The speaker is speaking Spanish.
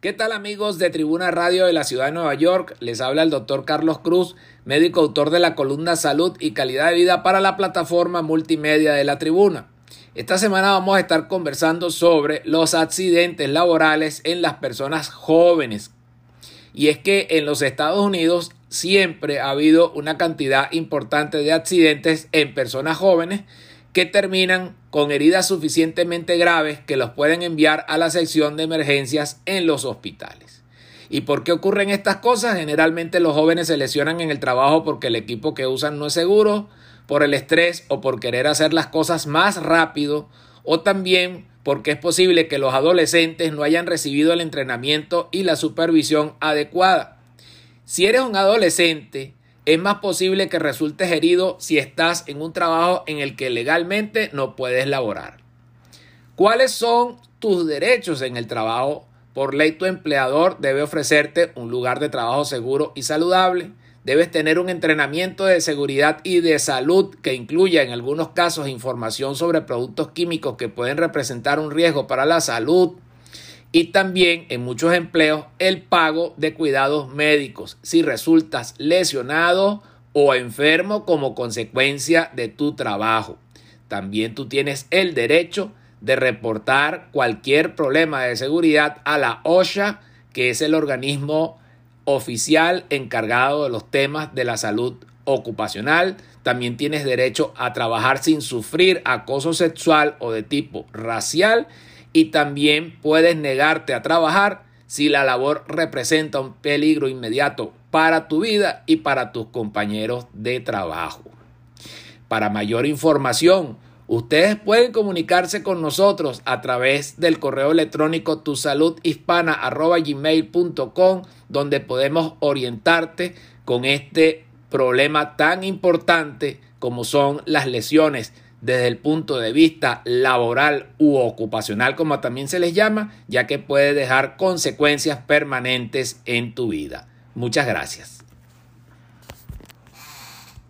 ¿Qué tal amigos de Tribuna Radio de la Ciudad de Nueva York? Les habla el doctor Carlos Cruz, médico autor de la columna Salud y Calidad de Vida para la plataforma multimedia de la Tribuna. Esta semana vamos a estar conversando sobre los accidentes laborales en las personas jóvenes. Y es que en los Estados Unidos siempre ha habido una cantidad importante de accidentes en personas jóvenes que terminan con heridas suficientemente graves que los pueden enviar a la sección de emergencias en los hospitales. ¿Y por qué ocurren estas cosas? Generalmente los jóvenes se lesionan en el trabajo porque el equipo que usan no es seguro, por el estrés o por querer hacer las cosas más rápido, o también porque es posible que los adolescentes no hayan recibido el entrenamiento y la supervisión adecuada. Si eres un adolescente, es más posible que resultes herido si estás en un trabajo en el que legalmente no puedes laborar. ¿Cuáles son tus derechos en el trabajo? Por ley tu empleador debe ofrecerte un lugar de trabajo seguro y saludable. Debes tener un entrenamiento de seguridad y de salud que incluya en algunos casos información sobre productos químicos que pueden representar un riesgo para la salud y también en muchos empleos el pago de cuidados médicos si resultas lesionado o enfermo como consecuencia de tu trabajo. También tú tienes el derecho de reportar cualquier problema de seguridad a la OSHA, que es el organismo oficial encargado de los temas de la salud ocupacional. También tienes derecho a trabajar sin sufrir acoso sexual o de tipo racial y también puedes negarte a trabajar si la labor representa un peligro inmediato para tu vida y para tus compañeros de trabajo. Para mayor información, ustedes pueden comunicarse con nosotros a través del correo electrónico tusaludhispana.gmail.com donde podemos orientarte con este problema tan importante como son las lesiones desde el punto de vista laboral u ocupacional, como también se les llama, ya que puede dejar consecuencias permanentes en tu vida. Muchas gracias.